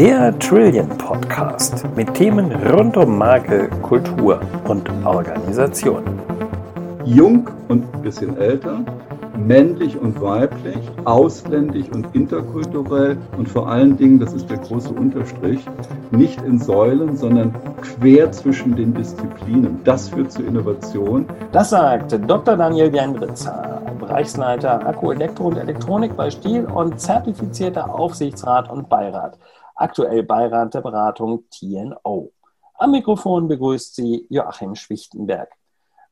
Der Trillion Podcast mit Themen rund um Marke, Kultur und Organisation. Jung und ein bisschen älter, männlich und weiblich, ausländisch und interkulturell und vor allen Dingen, das ist der große Unterstrich, nicht in Säulen, sondern quer zwischen den Disziplinen. Das führt zu Innovation. Das sagt Dr. Daniel Jendritzer, Bereichsleiter Akku, Elektro und Elektronik bei Stiel und zertifizierter Aufsichtsrat und Beirat. Aktuell Beirat der Beratung TNO. Am Mikrofon begrüßt sie Joachim Schwichtenberg.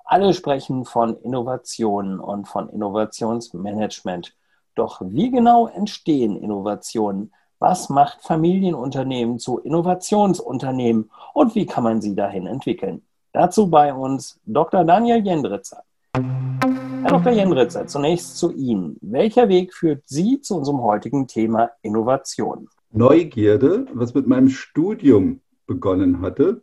Alle sprechen von Innovationen und von Innovationsmanagement. Doch wie genau entstehen Innovationen? Was macht Familienunternehmen zu Innovationsunternehmen und wie kann man sie dahin entwickeln? Dazu bei uns Dr. Daniel Jendritzer. Herr Dr. Jendritzer, zunächst zu Ihnen. Welcher Weg führt Sie zu unserem heutigen Thema Innovation? Neugierde, was mit meinem Studium begonnen hatte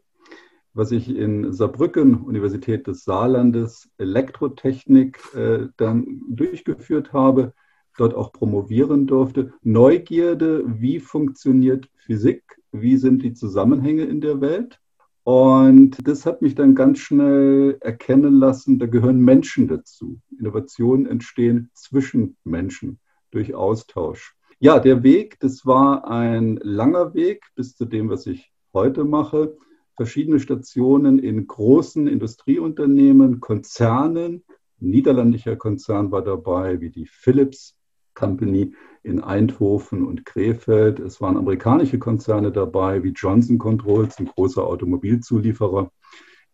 was ich in Saarbrücken, Universität des Saarlandes, Elektrotechnik äh, dann durchgeführt habe, dort auch promovieren durfte. Neugierde, wie funktioniert Physik, wie sind die Zusammenhänge in der Welt. Und das hat mich dann ganz schnell erkennen lassen, da gehören Menschen dazu. Innovationen entstehen zwischen Menschen durch Austausch. Ja, der Weg, das war ein langer Weg bis zu dem, was ich heute mache verschiedene Stationen in großen Industrieunternehmen, Konzernen. Ein niederländischer Konzern war dabei, wie die Philips Company in Eindhoven und Krefeld. Es waren amerikanische Konzerne dabei, wie Johnson Controls, ein großer Automobilzulieferer.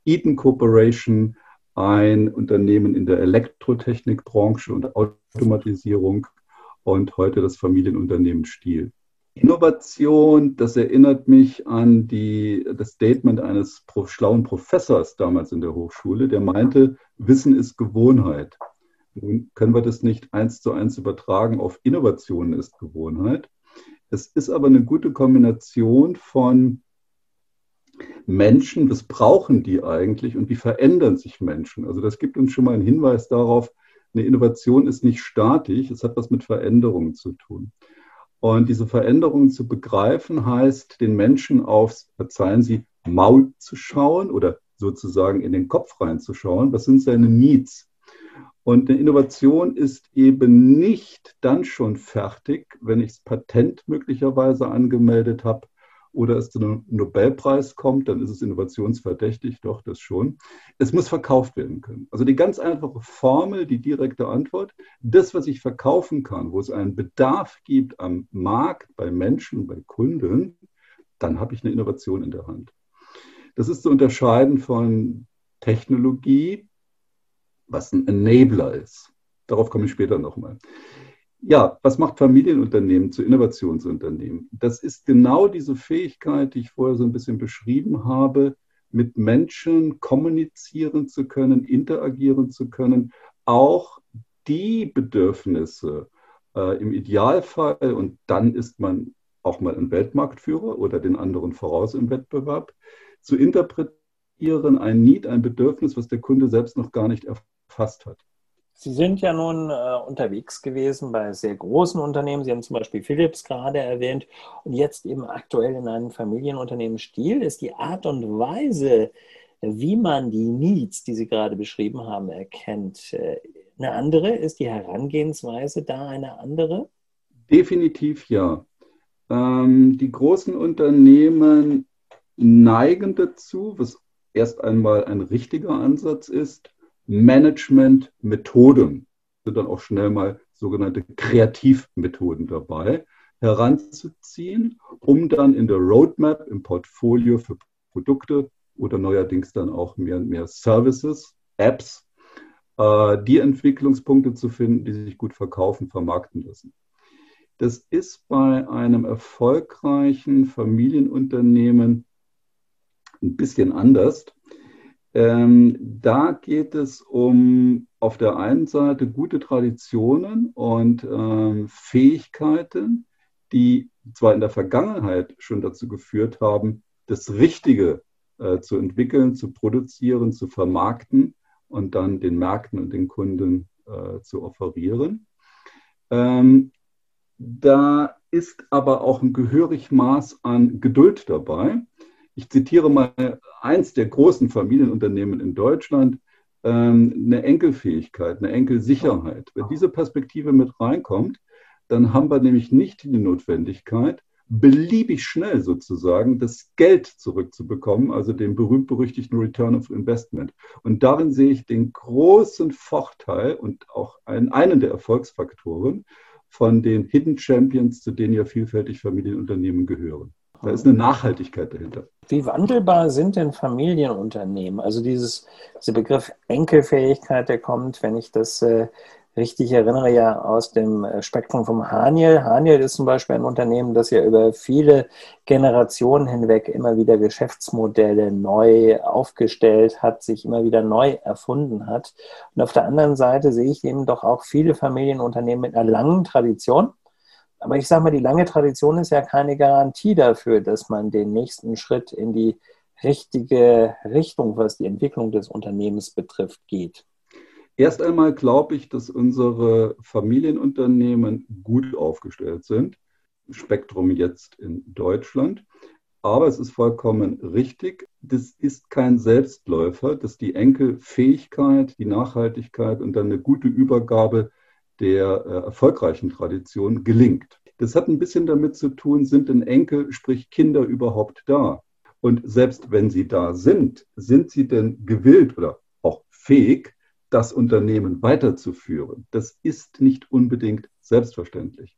Eaton Corporation, ein Unternehmen in der Elektrotechnikbranche und Automatisierung und heute das Familienunternehmen Stiel. Innovation, das erinnert mich an die, das Statement eines schlauen Professors damals in der Hochschule, der meinte, Wissen ist Gewohnheit. Nun können wir das nicht eins zu eins übertragen auf Innovation ist Gewohnheit. Es ist aber eine gute Kombination von Menschen, was brauchen die eigentlich und wie verändern sich Menschen? Also das gibt uns schon mal einen Hinweis darauf, eine Innovation ist nicht statisch, es hat was mit Veränderungen zu tun. Und diese Veränderungen zu begreifen, heißt, den Menschen aufs, verzeihen Sie, Maul zu schauen oder sozusagen in den Kopf reinzuschauen. Was sind seine Needs? Und eine Innovation ist eben nicht dann schon fertig, wenn ich das Patent möglicherweise angemeldet habe, oder es zu einem Nobelpreis kommt, dann ist es innovationsverdächtig, doch das schon. Es muss verkauft werden können. Also die ganz einfache Formel, die direkte Antwort, das, was ich verkaufen kann, wo es einen Bedarf gibt am Markt, bei Menschen, bei Kunden, dann habe ich eine Innovation in der Hand. Das ist zu unterscheiden von Technologie, was ein Enabler ist. Darauf komme ich später nochmal. Ja, was macht Familienunternehmen zu Innovationsunternehmen? Das ist genau diese Fähigkeit, die ich vorher so ein bisschen beschrieben habe, mit Menschen kommunizieren zu können, interagieren zu können, auch die Bedürfnisse äh, im Idealfall, und dann ist man auch mal ein Weltmarktführer oder den anderen voraus im Wettbewerb, zu interpretieren, ein Need, ein Bedürfnis, was der Kunde selbst noch gar nicht erfasst hat. Sie sind ja nun äh, unterwegs gewesen bei sehr großen Unternehmen. Sie haben zum Beispiel Philips gerade erwähnt und jetzt eben aktuell in einem Familienunternehmen Stil. Ist die Art und Weise, wie man die Needs, die Sie gerade beschrieben haben, erkennt, äh, eine andere? Ist die Herangehensweise da eine andere? Definitiv ja. Ähm, die großen Unternehmen neigen dazu, was erst einmal ein richtiger Ansatz ist, Management-Methoden, sind dann auch schnell mal sogenannte Kreativmethoden dabei, heranzuziehen, um dann in der Roadmap, im Portfolio für Produkte oder neuerdings dann auch mehr und mehr Services, Apps, äh, die Entwicklungspunkte zu finden, die sich gut verkaufen, vermarkten lassen. Das ist bei einem erfolgreichen Familienunternehmen ein bisschen anders. Ähm, da geht es um auf der einen Seite gute Traditionen und ähm, Fähigkeiten, die zwar in der Vergangenheit schon dazu geführt haben, das Richtige äh, zu entwickeln, zu produzieren, zu vermarkten und dann den Märkten und den Kunden äh, zu offerieren. Ähm, da ist aber auch ein gehörig Maß an Geduld dabei. Ich zitiere mal eins der großen Familienunternehmen in Deutschland, ähm, eine Enkelfähigkeit, eine Enkelsicherheit. Wenn diese Perspektive mit reinkommt, dann haben wir nämlich nicht die Notwendigkeit, beliebig schnell sozusagen das Geld zurückzubekommen, also den berühmt-berüchtigten Return of Investment. Und darin sehe ich den großen Vorteil und auch einen, einen der Erfolgsfaktoren von den Hidden Champions, zu denen ja vielfältig Familienunternehmen gehören. Da ist eine Nachhaltigkeit dahinter. Wie wandelbar sind denn Familienunternehmen? Also dieses, dieser Begriff Enkelfähigkeit, der kommt, wenn ich das äh, richtig erinnere, ja aus dem äh, Spektrum vom Haniel. Haniel ist zum Beispiel ein Unternehmen, das ja über viele Generationen hinweg immer wieder Geschäftsmodelle neu aufgestellt hat, sich immer wieder neu erfunden hat. Und auf der anderen Seite sehe ich eben doch auch viele Familienunternehmen mit einer langen Tradition aber ich sage mal, die lange Tradition ist ja keine Garantie dafür, dass man den nächsten Schritt in die richtige Richtung, was die Entwicklung des Unternehmens betrifft, geht. Erst einmal glaube ich, dass unsere Familienunternehmen gut aufgestellt sind. Spektrum jetzt in Deutschland. Aber es ist vollkommen richtig, das ist kein Selbstläufer, dass die Enkelfähigkeit, die Nachhaltigkeit und dann eine gute Übergabe der äh, erfolgreichen Tradition gelingt. Das hat ein bisschen damit zu tun, sind denn Enkel, sprich Kinder überhaupt da? Und selbst wenn sie da sind, sind sie denn gewillt oder auch fähig, das Unternehmen weiterzuführen? Das ist nicht unbedingt selbstverständlich.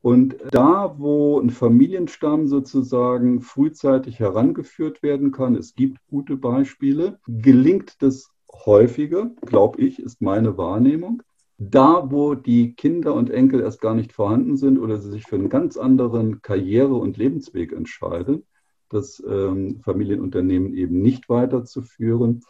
Und da, wo ein Familienstamm sozusagen frühzeitig herangeführt werden kann, es gibt gute Beispiele, gelingt das häufiger, glaube ich, ist meine Wahrnehmung, da, wo die Kinder und Enkel erst gar nicht vorhanden sind oder sie sich für einen ganz anderen Karriere- und Lebensweg entscheiden, das ähm, Familienunternehmen eben nicht weiterzuführen,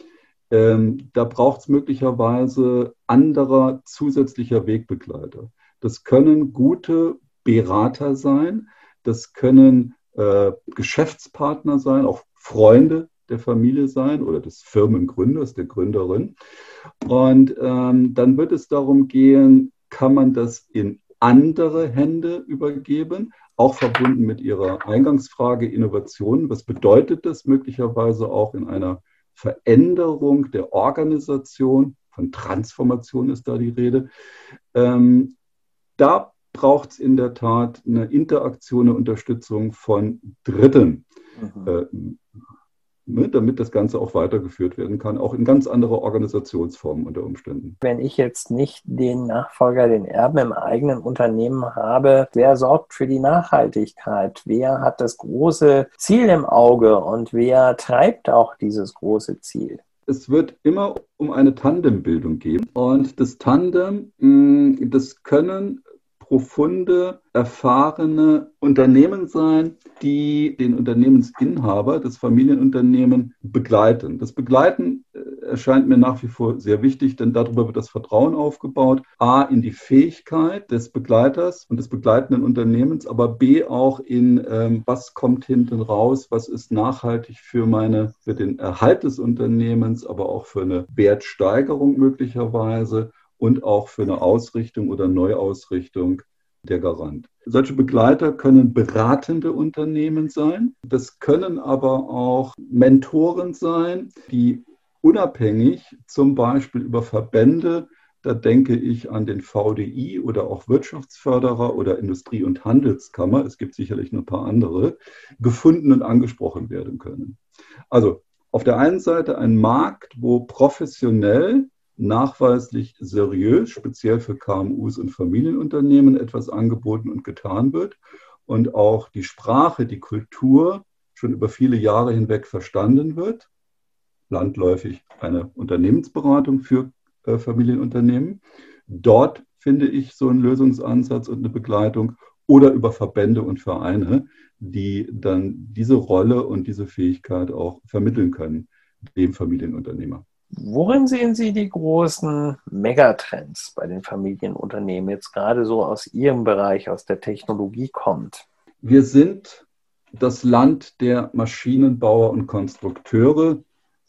ähm, da braucht es möglicherweise anderer zusätzlicher Wegbegleiter. Das können gute Berater sein, das können äh, Geschäftspartner sein, auch Freunde der Familie sein oder des Firmengründers, der Gründerin. Und ähm, dann wird es darum gehen, kann man das in andere Hände übergeben, auch verbunden mit Ihrer Eingangsfrage Innovation. Was bedeutet das möglicherweise auch in einer Veränderung der Organisation? Von Transformation ist da die Rede. Ähm, da braucht es in der Tat eine Interaktion, eine Unterstützung von Dritten. Mhm. Äh, damit das Ganze auch weitergeführt werden kann, auch in ganz andere Organisationsformen unter Umständen. Wenn ich jetzt nicht den Nachfolger, den Erben im eigenen Unternehmen habe, wer sorgt für die Nachhaltigkeit? Wer hat das große Ziel im Auge und wer treibt auch dieses große Ziel? es wird immer um eine Tandembildung gehen. Und das Tandem, mm, das können profunde, erfahrene Unternehmen sein, die den Unternehmensinhaber, das Familienunternehmen begleiten. Das Begleiten äh, erscheint mir nach wie vor sehr wichtig, denn darüber wird das Vertrauen aufgebaut. A, in die Fähigkeit des Begleiters und des begleitenden Unternehmens, aber B, auch in, ähm, was kommt hinten raus, was ist nachhaltig für meine, für den Erhalt des Unternehmens, aber auch für eine Wertsteigerung möglicherweise und auch für eine Ausrichtung oder Neuausrichtung der Garant. Solche Begleiter können beratende Unternehmen sein. Das können aber auch Mentoren sein, die unabhängig zum Beispiel über Verbände, da denke ich an den VDI oder auch Wirtschaftsförderer oder Industrie- und Handelskammer, es gibt sicherlich noch ein paar andere, gefunden und angesprochen werden können. Also auf der einen Seite ein Markt, wo professionell nachweislich seriös, speziell für KMUs und Familienunternehmen etwas angeboten und getan wird und auch die Sprache, die Kultur schon über viele Jahre hinweg verstanden wird. Landläufig eine Unternehmensberatung für äh, Familienunternehmen. Dort finde ich so einen Lösungsansatz und eine Begleitung oder über Verbände und Vereine, die dann diese Rolle und diese Fähigkeit auch vermitteln können dem Familienunternehmer. Worin sehen Sie die großen Megatrends bei den Familienunternehmen, jetzt gerade so aus Ihrem Bereich, aus der Technologie kommt? Wir sind das Land der Maschinenbauer und Konstrukteure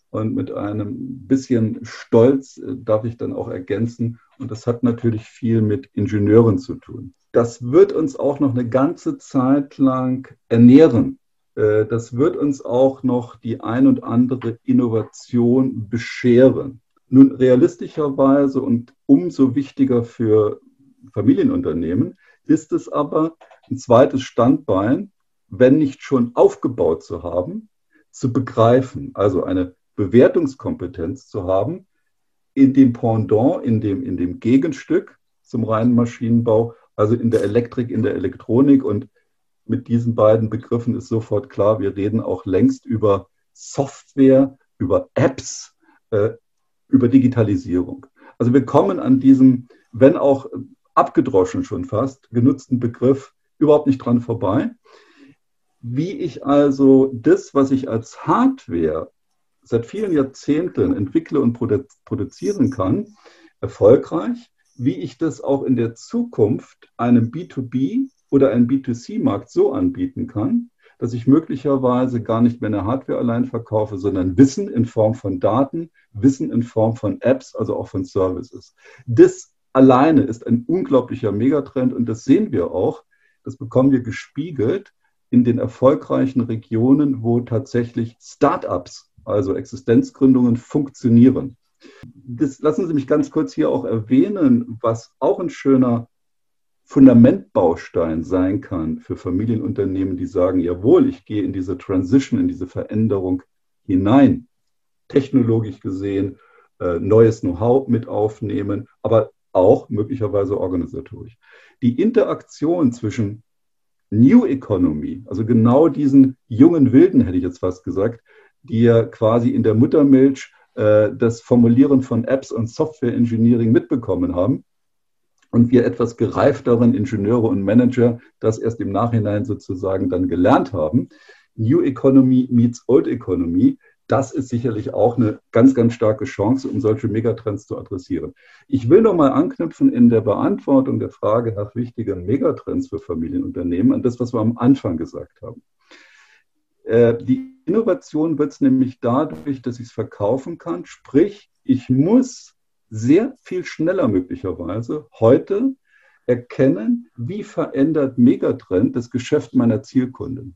Und mit einem bisschen Stolz äh, darf ich dann auch ergänzen. Und das hat natürlich viel mit Ingenieuren zu tun. Das wird uns auch noch eine ganze Zeit lang ernähren. Äh, das wird uns auch noch die ein und andere Innovation bescheren. Nun, realistischerweise und umso wichtiger für Familienunternehmen ist es aber, ein zweites Standbein, wenn nicht schon aufgebaut zu haben, zu begreifen. Also eine Bewertungskompetenz zu haben, in dem Pendant, in dem, in dem Gegenstück zum reinen Maschinenbau, also in der Elektrik, in der Elektronik. Und mit diesen beiden Begriffen ist sofort klar, wir reden auch längst über Software, über Apps, äh, über Digitalisierung. Also wir kommen an diesem, wenn auch abgedroschen schon fast, genutzten Begriff überhaupt nicht dran vorbei. Wie ich also das, was ich als Hardware seit vielen Jahrzehnten entwickle und produzieren kann, erfolgreich, wie ich das auch in der Zukunft einem B2B oder einem B2C-Markt so anbieten kann, dass ich möglicherweise gar nicht mehr eine Hardware allein verkaufe, sondern Wissen in Form von Daten, Wissen in Form von Apps, also auch von Services. Das alleine ist ein unglaublicher Megatrend und das sehen wir auch. Das bekommen wir gespiegelt in den erfolgreichen Regionen, wo tatsächlich Startups also Existenzgründungen, funktionieren. Das lassen Sie mich ganz kurz hier auch erwähnen, was auch ein schöner Fundamentbaustein sein kann für Familienunternehmen, die sagen, jawohl, ich gehe in diese Transition, in diese Veränderung hinein, technologisch gesehen, äh, neues Know-how mit aufnehmen, aber auch möglicherweise organisatorisch. Die Interaktion zwischen New Economy, also genau diesen jungen Wilden, hätte ich jetzt fast gesagt, die ja quasi in der Muttermilch äh, das Formulieren von Apps und Software Engineering mitbekommen haben. Und wir etwas gereifteren Ingenieure und Manager das erst im Nachhinein sozusagen dann gelernt haben. New Economy meets Old Economy. Das ist sicherlich auch eine ganz, ganz starke Chance, um solche Megatrends zu adressieren. Ich will noch mal anknüpfen in der Beantwortung der Frage nach wichtigen Megatrends für Familienunternehmen an das, was wir am Anfang gesagt haben. Äh, die Innovation wird es nämlich dadurch, dass ich es verkaufen kann. Sprich, ich muss sehr viel schneller möglicherweise heute erkennen, wie verändert Megatrend das Geschäft meiner Zielkunden.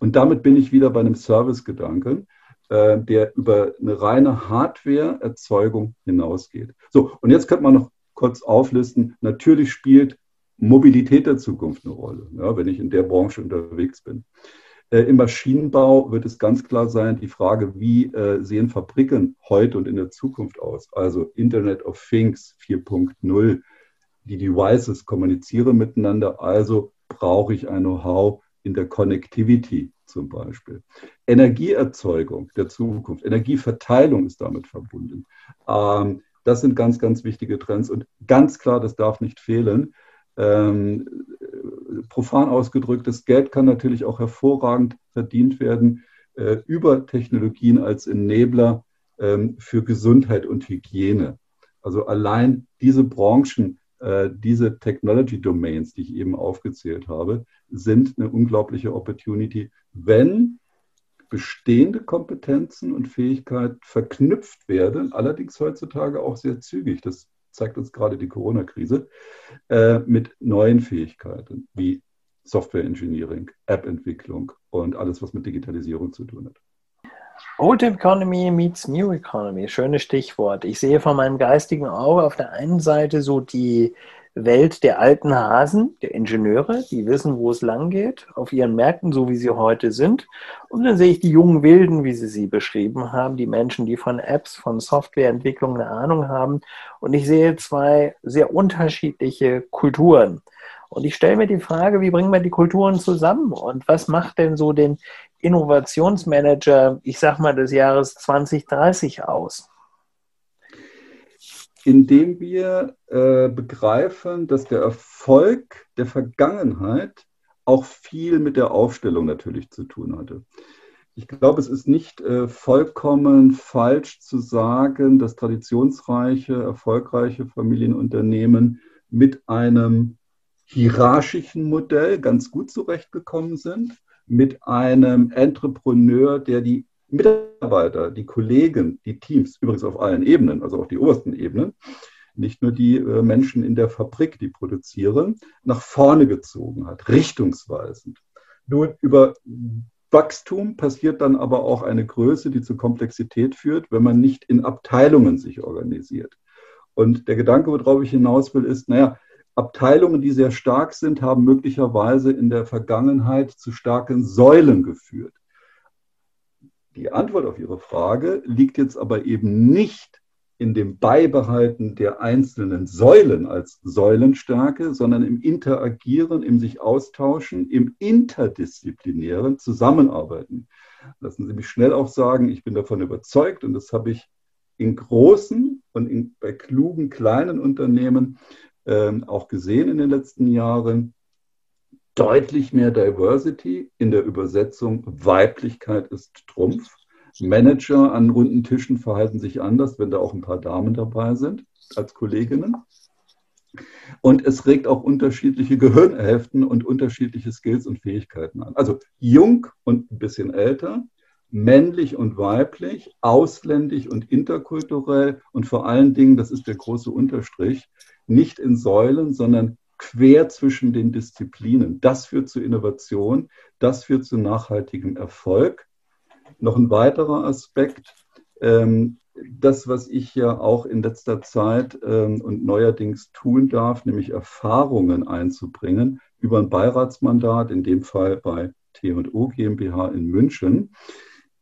Und damit bin ich wieder bei einem Service-Gedanken, äh, der über eine reine Hardware-Erzeugung hinausgeht. So, und jetzt könnte man noch kurz auflisten, natürlich spielt Mobilität der Zukunft eine Rolle, ja, wenn ich in der Branche unterwegs bin. Äh, Im Maschinenbau wird es ganz klar sein, die Frage, wie äh, sehen Fabriken heute und in der Zukunft aus? Also Internet of Things 4.0, die Devices kommunizieren miteinander, also brauche ich ein Know-how in der Connectivity zum Beispiel. Energieerzeugung der Zukunft, Energieverteilung ist damit verbunden. Ähm, das sind ganz, ganz wichtige Trends und ganz klar, das darf nicht fehlen. Profan ausgedrückt, das Geld kann natürlich auch hervorragend verdient werden äh, über Technologien als Enabler ähm, für Gesundheit und Hygiene. Also allein diese Branchen, äh, diese Technology Domains, die ich eben aufgezählt habe, sind eine unglaubliche Opportunity, wenn bestehende Kompetenzen und Fähigkeiten verknüpft werden, allerdings heutzutage auch sehr zügig. Das zeigt uns gerade die Corona-Krise, äh, mit neuen Fähigkeiten wie Software Engineering, App-Entwicklung und alles, was mit Digitalisierung zu tun hat. Old Economy meets New Economy, schönes Stichwort. Ich sehe von meinem geistigen Auge auf der einen Seite so die Welt der alten Hasen, der Ingenieure, die wissen, wo es lang geht, auf ihren Märkten, so wie sie heute sind. Und dann sehe ich die jungen Wilden, wie sie sie beschrieben haben, die Menschen, die von Apps, von Softwareentwicklung eine Ahnung haben. Und ich sehe zwei sehr unterschiedliche Kulturen. Und ich stelle mir die Frage, wie bringen wir die Kulturen zusammen? Und was macht denn so den Innovationsmanager, ich sag mal, des Jahres 2030 aus? Indem wir äh, begreifen, dass der Erfolg der Vergangenheit auch viel mit der Aufstellung natürlich zu tun hatte. Ich glaube, es ist nicht äh, vollkommen falsch zu sagen, dass traditionsreiche, erfolgreiche Familienunternehmen mit einem hierarchischen Modell ganz gut zurechtgekommen sind, mit einem Entrepreneur, der die Mitarbeiter, die Kollegen, die Teams, übrigens auf allen Ebenen, also auf die obersten Ebenen, nicht nur die äh, Menschen in der Fabrik, die produzieren, nach vorne gezogen hat, richtungsweisend. Nur über Wachstum passiert dann aber auch eine Größe, die zu Komplexität führt, wenn man nicht in Abteilungen sich organisiert. Und der Gedanke, worauf ich hinaus will, ist, naja, Abteilungen, die sehr stark sind, haben möglicherweise in der Vergangenheit zu starken Säulen geführt. Die Antwort auf Ihre Frage liegt jetzt aber eben nicht in dem Beibehalten der einzelnen Säulen als Säulenstärke, sondern im Interagieren, im sich austauschen, im interdisziplinären Zusammenarbeiten. Lassen Sie mich schnell auch sagen, ich bin davon überzeugt und das habe ich in großen und in, bei klugen kleinen Unternehmen äh, auch gesehen in den letzten Jahren. Deutlich mehr Diversity in der Übersetzung Weiblichkeit ist Trumpf. Manager an runden Tischen verhalten sich anders, wenn da auch ein paar Damen dabei sind als Kolleginnen. Und es regt auch unterschiedliche Gehirnhälften und unterschiedliche Skills und Fähigkeiten an. Also jung und ein bisschen älter, männlich und weiblich, ausländisch und interkulturell und vor allen Dingen, das ist der große Unterstrich, nicht in Säulen, sondern quer zwischen den Disziplinen. Das führt zu Innovation, das führt zu nachhaltigem Erfolg. Noch ein weiterer Aspekt, ähm, das, was ich ja auch in letzter Zeit ähm, und neuerdings tun darf, nämlich Erfahrungen einzubringen über ein Beiratsmandat, in dem Fall bei T&O GmbH in München.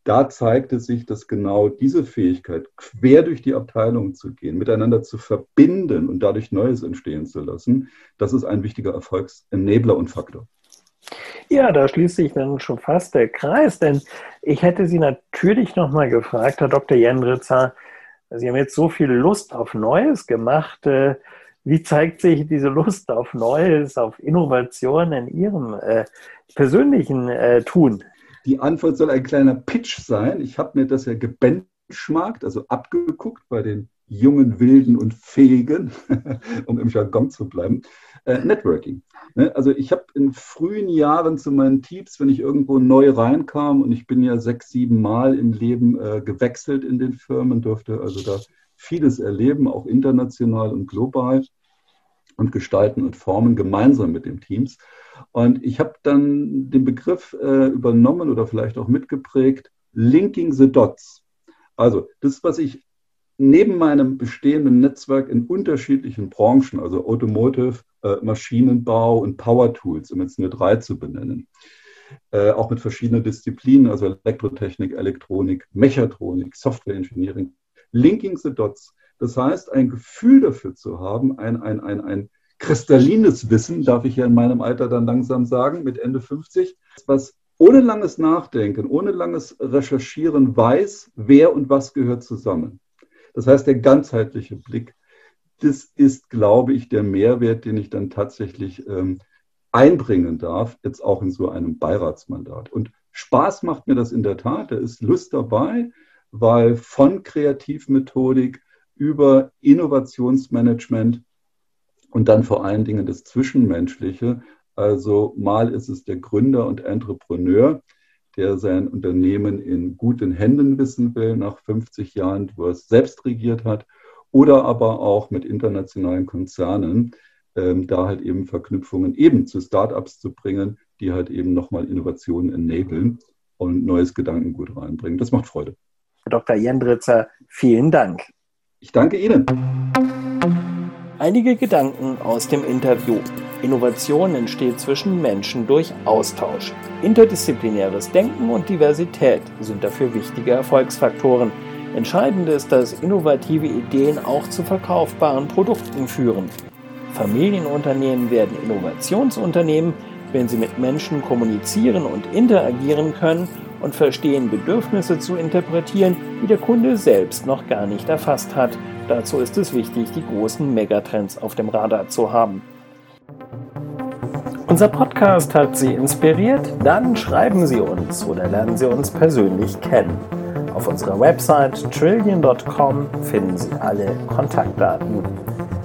Da zeigte sich, dass genau diese Fähigkeit, quer durch die Abteilungen zu gehen, miteinander zu verbinden und dadurch Neues entstehen zu lassen, das ist ein wichtiger Erfolgsenabler und Faktor. Ja, da schließt sich dann schon fast der Kreis, denn ich hätte Sie natürlich nochmal gefragt, Herr Dr. Jendritzer, Sie haben jetzt so viel Lust auf Neues gemacht. Äh, wie zeigt sich diese Lust auf Neues, auf Innovation in Ihrem äh, persönlichen äh, Tun? Die Antwort soll ein kleiner Pitch sein. Ich habe mir das ja gebenchmarkt, also abgeguckt bei den jungen, wilden und fähigen, um im Jargon zu bleiben. Äh, Networking. Ne? Also ich habe in frühen Jahren zu meinen Teams, wenn ich irgendwo neu reinkam und ich bin ja sechs, sieben Mal im Leben äh, gewechselt in den Firmen, durfte also da vieles erleben, auch international und global und gestalten und formen gemeinsam mit den Teams. Und ich habe dann den Begriff äh, übernommen oder vielleicht auch mitgeprägt, Linking the Dots. Also das, was ich neben meinem bestehenden Netzwerk in unterschiedlichen Branchen, also Automotive, äh, Maschinenbau und Power Tools, um jetzt nur drei zu benennen, äh, auch mit verschiedenen Disziplinen, also Elektrotechnik, Elektronik, Mechatronik, Software Engineering, Linking the Dots. Das heißt, ein Gefühl dafür zu haben, ein, ein, ein, ein kristallines Wissen, darf ich ja in meinem Alter dann langsam sagen, mit Ende 50, was ohne langes Nachdenken, ohne langes Recherchieren weiß, wer und was gehört zusammen. Das heißt, der ganzheitliche Blick, das ist, glaube ich, der Mehrwert, den ich dann tatsächlich ähm, einbringen darf, jetzt auch in so einem Beiratsmandat. Und Spaß macht mir das in der Tat, da ist Lust dabei, weil von Kreativmethodik über Innovationsmanagement und dann vor allen Dingen das Zwischenmenschliche. Also mal ist es der Gründer und Entrepreneur, der sein Unternehmen in guten Händen wissen will, nach 50 Jahren, wo er es selbst regiert hat, oder aber auch mit internationalen Konzernen, ähm, da halt eben Verknüpfungen eben zu Startups zu bringen, die halt eben nochmal Innovationen enablen und neues Gedankengut reinbringen. Das macht Freude. Dr. Jendritzer, vielen Dank. Ich danke Ihnen. Einige Gedanken aus dem Interview. Innovation entsteht zwischen Menschen durch Austausch. Interdisziplinäres Denken und Diversität sind dafür wichtige Erfolgsfaktoren. Entscheidend ist, dass innovative Ideen auch zu verkaufbaren Produkten führen. Familienunternehmen werden Innovationsunternehmen, wenn sie mit Menschen kommunizieren und interagieren können und verstehen, Bedürfnisse zu interpretieren, die der Kunde selbst noch gar nicht erfasst hat. Dazu ist es wichtig, die großen Megatrends auf dem Radar zu haben. Unser Podcast hat Sie inspiriert? Dann schreiben Sie uns oder lernen Sie uns persönlich kennen. Auf unserer Website trillion.com finden Sie alle Kontaktdaten.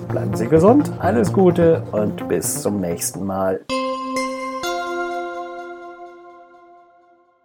Bleiben Sie gesund, alles Gute und bis zum nächsten Mal.